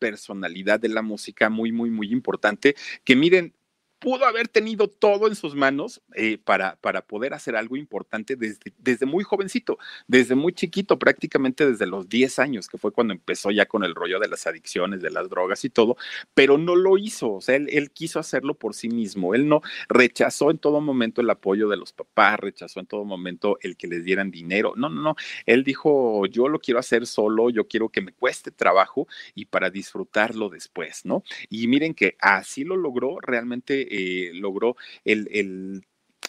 personalidad de la música muy, muy, muy importante, que miren, pudo haber tenido todo en sus manos eh, para, para poder hacer algo importante desde, desde muy jovencito, desde muy chiquito, prácticamente desde los 10 años, que fue cuando empezó ya con el rollo de las adicciones, de las drogas y todo, pero no lo hizo, o sea, él, él quiso hacerlo por sí mismo, él no rechazó en todo momento el apoyo de los papás, rechazó en todo momento el que les dieran dinero, no, no, no, él dijo, yo lo quiero hacer solo, yo quiero que me cueste trabajo y para disfrutarlo después, ¿no? Y miren que así lo logró realmente eh, logró el, el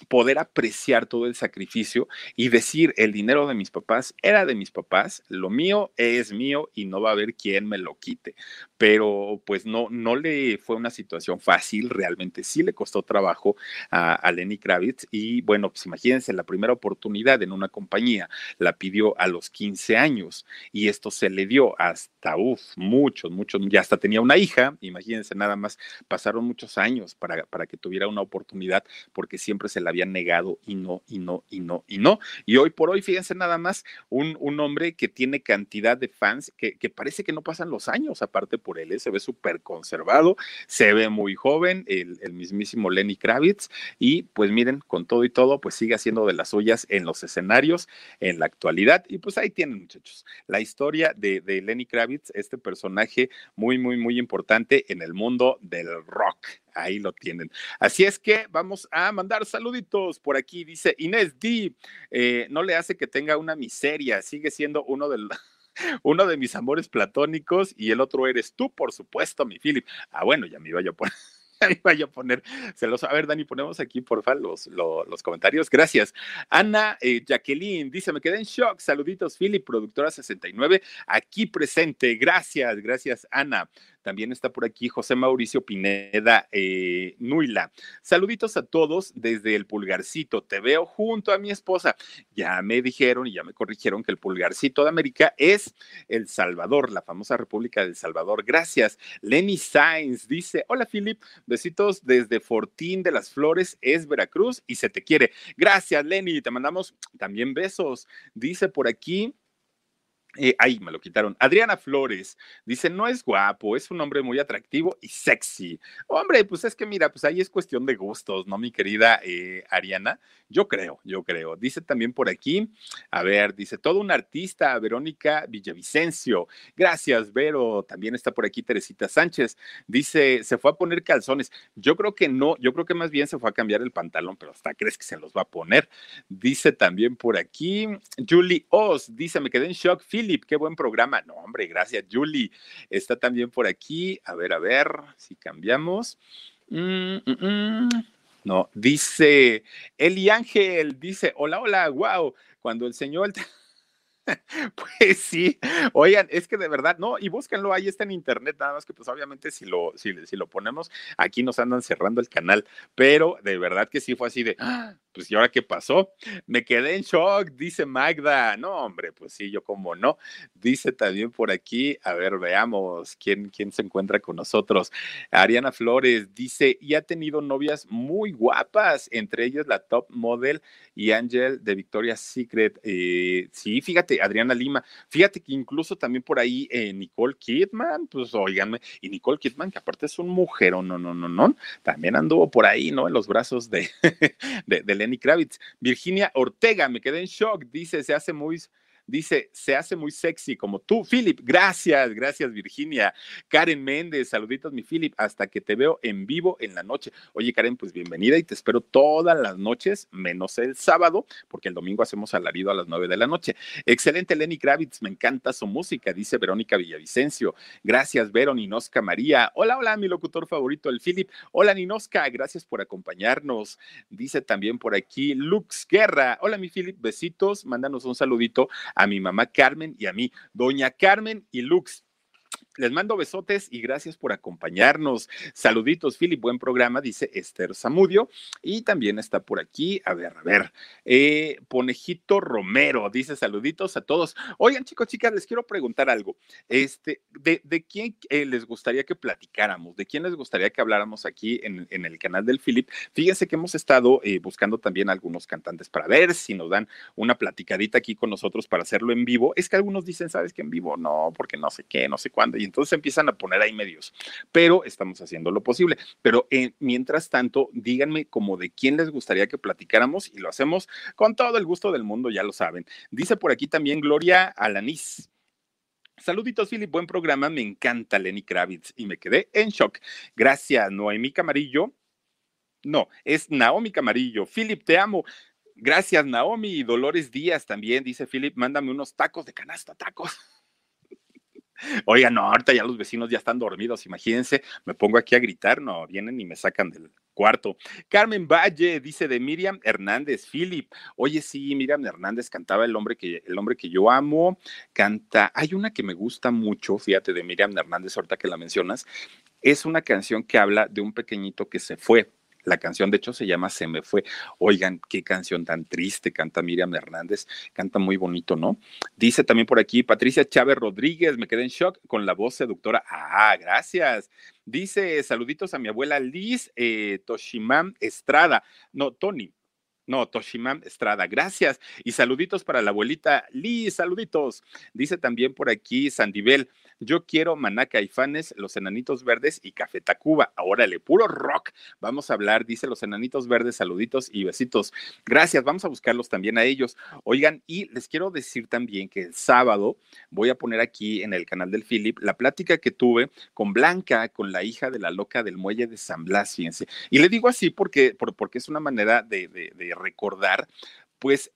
poder apreciar todo el sacrificio y decir, el dinero de mis papás era de mis papás, lo mío es mío y no va a haber quien me lo quite. Pero pues no, no le fue una situación fácil, realmente sí le costó trabajo a, Lenny Kravitz y bueno, pues imagínense, la primera oportunidad en una compañía la pidió a los 15 años y esto se le dio hasta, uff, muchos, muchos, ya hasta tenía una hija, imagínense nada más, pasaron muchos años para, para que tuviera una oportunidad porque siempre se la habían negado y no, y no, y no, y no. Y hoy por hoy, fíjense nada más, un, un hombre que tiene cantidad de fans que, que, parece que no pasan los años aparte por él, ¿eh? se ve súper conservado, se ve muy joven, el, mismísimo Lenny Kravitz, y pues miren, con todo y todo, pues sigue haciendo de las suyas en los escenarios en la actualidad. Y pues ahí tienen, muchachos, la historia de Lenny Kravitz, este personaje muy, muy, muy importante en el mundo del rock. Ahí lo tienen. Así es que vamos a mandar saluditos por aquí. Dice Inés D. Eh, no le hace que tenga una miseria. Sigue siendo uno del. *laughs* Uno de mis amores platónicos y el otro eres tú, por supuesto, mi Philip. Ah, bueno, ya me iba yo por vaya *laughs* a poner celoso. A ver, Dani, ponemos aquí, porfa, los, los, los comentarios. Gracias. Ana eh, Jacqueline dice: Me quedé en shock. Saluditos, Philip, productora 69, aquí presente. Gracias, gracias, Ana. También está por aquí José Mauricio Pineda eh, Nuila. Saluditos a todos desde el pulgarcito. Te veo junto a mi esposa. Ya me dijeron y ya me corrigieron que el pulgarcito de América es El Salvador, la famosa República del Salvador. Gracias. Lenny Sainz dice: Hola, Philip. Besitos desde Fortín de las Flores, es Veracruz y se te quiere. Gracias, Lenny. Te mandamos también besos. Dice por aquí. Eh, ahí me lo quitaron. Adriana Flores dice: No es guapo, es un hombre muy atractivo y sexy. Hombre, pues es que mira, pues ahí es cuestión de gustos, ¿no, mi querida eh, Ariana? Yo creo, yo creo. Dice también por aquí, a ver, dice todo un artista, Verónica Villavicencio. Gracias, Vero. También está por aquí Teresita Sánchez. Dice: Se fue a poner calzones. Yo creo que no, yo creo que más bien se fue a cambiar el pantalón, pero hasta crees que se los va a poner. Dice también por aquí, Julie Oz, dice: Me quedé en shock, Philip, qué buen programa. No, hombre, gracias, Julie. Está también por aquí. A ver, a ver si cambiamos. Mm, mm, mm. No, dice Eli Ángel, dice, hola, hola, wow, cuando el señor... *laughs* Pues sí, oigan, es que de verdad, no, y búsquenlo, ahí está en internet, nada más que pues obviamente si lo, si, si lo ponemos, aquí nos andan cerrando el canal, pero de verdad que sí fue así de, ¡ah! Pues ¿y ahora qué pasó? Me quedé en shock, dice Magda. No, hombre, pues sí, yo como no. Dice también por aquí, a ver, veamos quién, quién se encuentra con nosotros. Ariana Flores dice, y ha tenido novias muy guapas, entre ellas la top model y Ángel de Victoria's Secret. Eh, sí, fíjate, Adriana Lima, fíjate que incluso también por ahí eh, Nicole Kidman, pues oiganme, y Nicole Kidman, que aparte es un mujer, no, no, no, no, también anduvo por ahí, ¿no? En los brazos de, *laughs* de, de Lenny Kravitz. Virginia Ortega, me quedé en shock, dice, se hace muy Dice, se hace muy sexy como tú, Philip. Gracias, gracias, Virginia. Karen Méndez, saluditos, mi Philip, hasta que te veo en vivo en la noche. Oye, Karen, pues bienvenida y te espero todas las noches, menos el sábado, porque el domingo hacemos alarido a las nueve de la noche. Excelente, Lenny Kravitz, me encanta su música, dice Verónica Villavicencio. Gracias, Vero Ninosca María. Hola, hola, mi locutor favorito, el Philip. Hola, Ninosca, gracias por acompañarnos. Dice también por aquí Lux Guerra. Hola, mi Philip, besitos, mándanos un saludito a mi mamá Carmen y a mí, doña Carmen y Lux. Les mando besotes y gracias por acompañarnos. Saluditos, Philip, buen programa, dice Esther Zamudio. Y también está por aquí, a ver, a ver, eh, Ponejito Romero, dice saluditos a todos. Oigan, chicos, chicas, les quiero preguntar algo. Este, ¿De, quién eh, les gustaría que platicáramos? ¿De quién les gustaría que habláramos aquí en, en el canal del Philip? Fíjense que hemos estado eh, buscando también algunos cantantes para ver si nos dan una platicadita aquí con nosotros para hacerlo en vivo. Es que algunos dicen, ¿sabes que en vivo no? Porque no sé qué, no sé cuándo y entonces empiezan a poner ahí medios, pero estamos haciendo lo posible. Pero eh, mientras tanto, díganme como de quién les gustaría que platicáramos y lo hacemos con todo el gusto del mundo, ya lo saben. Dice por aquí también Gloria Alanis. Saluditos, Philip, buen programa, me encanta Lenny Kravitz y me quedé en shock. Gracias, Noemí Camarillo. No, es Naomi Camarillo. Philip, te amo. Gracias, Naomi. Dolores Díaz también, dice Philip, mándame unos tacos de canasta, tacos. Oiga, no, ahorita ya los vecinos ya están dormidos, imagínense, me pongo aquí a gritar, no, vienen y me sacan del cuarto. Carmen Valle dice de Miriam Hernández, Philip. Oye, sí, Miriam Hernández cantaba el hombre que el hombre que yo amo, canta. Hay una que me gusta mucho, fíjate, de Miriam Hernández, ahorita que la mencionas. Es una canción que habla de un pequeñito que se fue la canción, de hecho, se llama Se me fue. Oigan, qué canción tan triste canta Miriam Hernández. Canta muy bonito, ¿no? Dice también por aquí Patricia Chávez Rodríguez, me quedé en shock con la voz seductora. Ah, gracias. Dice saluditos a mi abuela Liz eh, Estrada. No, Tony. No, Toshimam Estrada, gracias. Y saluditos para la abuelita Liz, saluditos. Dice también por aquí Sandibel, yo quiero Maná Caifanes, Los Enanitos Verdes y Café Tacuba. Órale, puro rock. Vamos a hablar, dice Los Enanitos Verdes, saluditos y besitos. Gracias, vamos a buscarlos también a ellos. Oigan, y les quiero decir también que el sábado voy a poner aquí en el canal del Philip la plática que tuve con Blanca, con la hija de la loca del muelle de San Blas, fíjense. Y le digo así porque, porque es una manera de, de recordar, pues,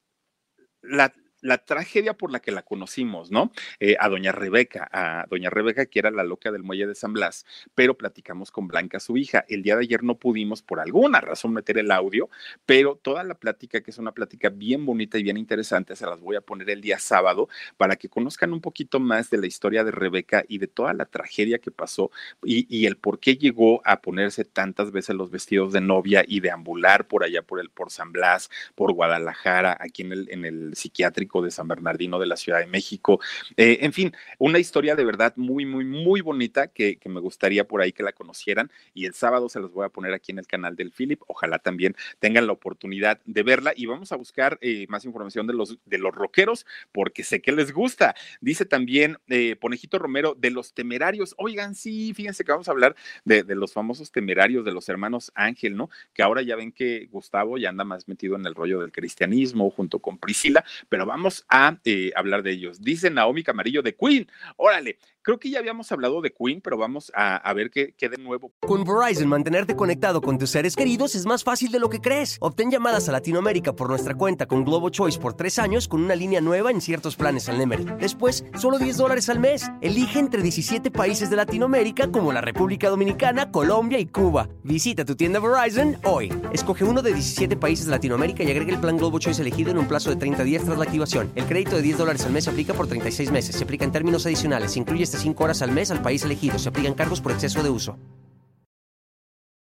la, la tragedia por la que la conocimos, ¿no? Eh, a doña Rebeca, a doña Rebeca, que era la loca del muelle de San Blas, pero platicamos con Blanca, su hija. El día de ayer no pudimos por alguna razón meter el audio, pero toda la plática, que es una plática bien bonita y bien interesante, se las voy a poner el día sábado para que conozcan un poquito más de la historia de Rebeca y de toda la tragedia que pasó y, el por qué llegó a ponerse tantas veces los vestidos de novia y deambular por allá por el por San Blas, por Guadalajara, aquí en el, en el psiquiátrico de San Bernardino de la Ciudad de México. Eh, en fin, una historia de verdad muy, muy, muy bonita que, me gustaría por ahí que la conocieran y el sábado se los voy a poner aquí en el canal del Philip. Ojalá también tengan la oportunidad de verla y vamos a buscar eh, más información de los, de los rockeros porque sé que les gusta. Dice también eh, Ponejito Romero de los temerarios. Oigan, sí, fíjense que vamos a hablar de, de los famosos temerarios de los hermanos Ángel, ¿no? Que ahora ya ven que Gustavo ya anda más metido en el rollo del cristianismo junto con Priscila, pero vamos vamos a eh, hablar de ellos. Dice Naomi Camarillo de Queen. Órale, Creo que ya habíamos hablado de Queen, pero vamos a, ver qué, qué, de nuevo. Con Verizon, mantenerte conectado con tus seres queridos es más fácil de lo que crees. Obtén llamadas a Latinoamérica por nuestra cuenta con Globo Choice por tres años con una línea nueva en ciertos planes al Nemery. Después, solo 10 dólares al mes. Elige entre 17 países de Latinoamérica como la República Dominicana, Colombia y Cuba. Visita tu tienda Verizon hoy. Escoge uno de 17 países de Latinoamérica y agrega el plan Globo Choice elegido en un plazo de 30 días tras la activación. El crédito de 10 dólares al mes se aplica por 36 meses. Se aplica en términos adicionales. incluye este 5 horas al mes al país elegido. Se aplican cargos por exceso de uso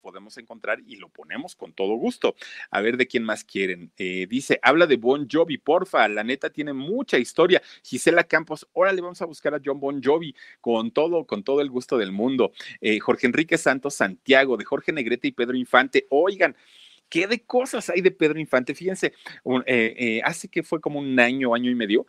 podemos encontrar y lo ponemos con todo gusto. A ver de quién más quieren. Eh, dice, habla de Bon Jovi, porfa, la neta tiene mucha historia. Gisela Campos, órale, vamos a buscar a John Bon Jovi con todo, con todo el gusto del mundo. Eh, Jorge Enrique Santos Santiago, de Jorge Negrete y Pedro Infante. Oigan, ¿Qué de cosas hay de Pedro Infante? Fíjense, eh, eh, hace que fue como un año, año y medio,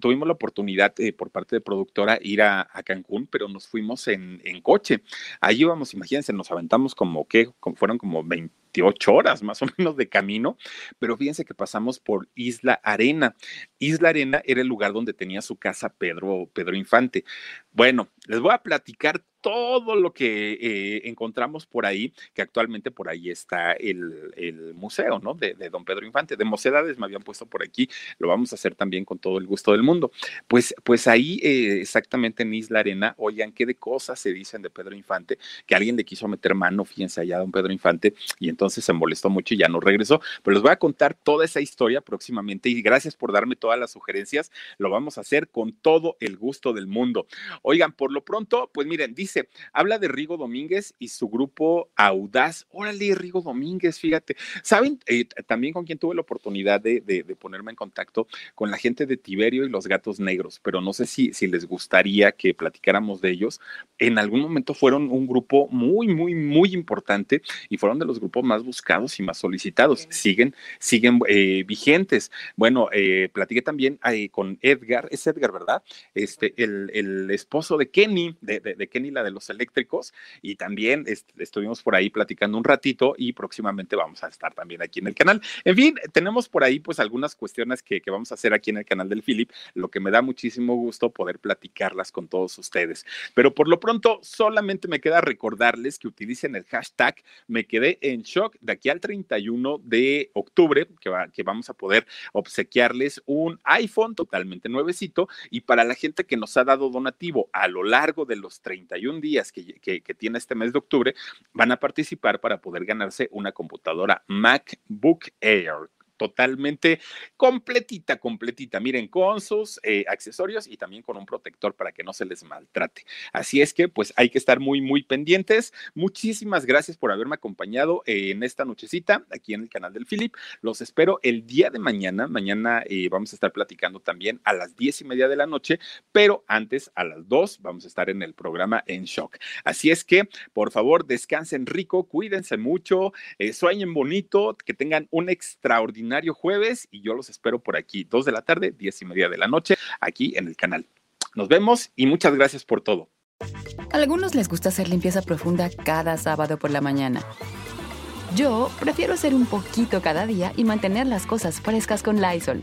tuvimos la oportunidad eh, por parte de productora ir a, Cancún, pero nos fuimos en, coche. Allí íbamos, imagínense, nos aventamos como que fueron como 28 horas más o *laughs* menos de camino, pero fíjense que pasamos por Isla Arena. Isla Arena era el lugar donde tenía su casa Pedro, Pedro Infante. Bueno, les voy a platicar todo lo que eh, encontramos por ahí, que actualmente por ahí está el, el museo, ¿no? De, de, Don Pedro Infante, de Mocedades me habían puesto por aquí, lo vamos a hacer también con todo el gusto del mundo. Pues, pues ahí eh, exactamente en Isla Arena, oigan, qué de cosas se dicen de Pedro Infante, que alguien le quiso meter mano, fíjense allá Don Pedro Infante, y entonces se molestó mucho y ya no regresó, pero les voy a contar toda esa historia próximamente y gracias por darme todas las sugerencias, lo vamos a hacer con todo el gusto del mundo. Oigan, por lo pronto, pues miren, dice habla de Rigo Domínguez y su grupo Audaz. Órale, Rigo Domínguez, fíjate. ¿Saben? Eh, también con quien tuve la oportunidad de, ponerme en contacto con la gente de Tiberio y los Gatos Negros, pero no sé si, si les gustaría que platicáramos de ellos. En algún momento fueron un grupo muy, muy, muy importante y fueron de los grupos más buscados y más solicitados. Siguen, siguen eh, vigentes. Bueno, eh, platiqué también con Edgar, es Edgar, ¿verdad? Este, el, el esposo de Kenny, de, de, de Kenny de los eléctricos y también estuvimos por ahí platicando un ratito y próximamente vamos a estar también aquí en el canal. En fin, tenemos por ahí pues algunas cuestiones que, que vamos a hacer aquí en el canal del Philip, lo que me da muchísimo gusto poder platicarlas con todos ustedes. Pero por lo pronto solamente me queda recordarles que utilicen el hashtag me quedé en shock de aquí al 31 de octubre, que, va, que vamos a poder obsequiarles un iPhone totalmente nuevecito y para la gente que nos ha dado donativo a lo largo de los 31 días que, que, tiene este mes de octubre, van a participar para poder ganarse una computadora MacBook Air totalmente completita, completita. Miren, con sus eh, accesorios y también con un protector para que no se les maltrate. Así es que, pues, hay que estar muy, muy pendientes. Muchísimas gracias por haberme acompañado en esta nochecita aquí en el canal del Philip. Los espero el día de mañana. Mañana eh, vamos a estar platicando también a las diez y media de la noche, pero antes a las dos vamos a estar en el programa En Shock. Así es que, por favor, descansen rico, cuídense mucho, eh, sueñen bonito, que tengan un extraordinario jueves y yo los espero por aquí, dos de la tarde, diez y media de la noche, aquí en el canal. Nos vemos y muchas gracias por todo. A algunos les gusta hacer limpieza profunda cada sábado por la mañana. Yo prefiero hacer un poquito cada día y mantener las cosas frescas con Lysol.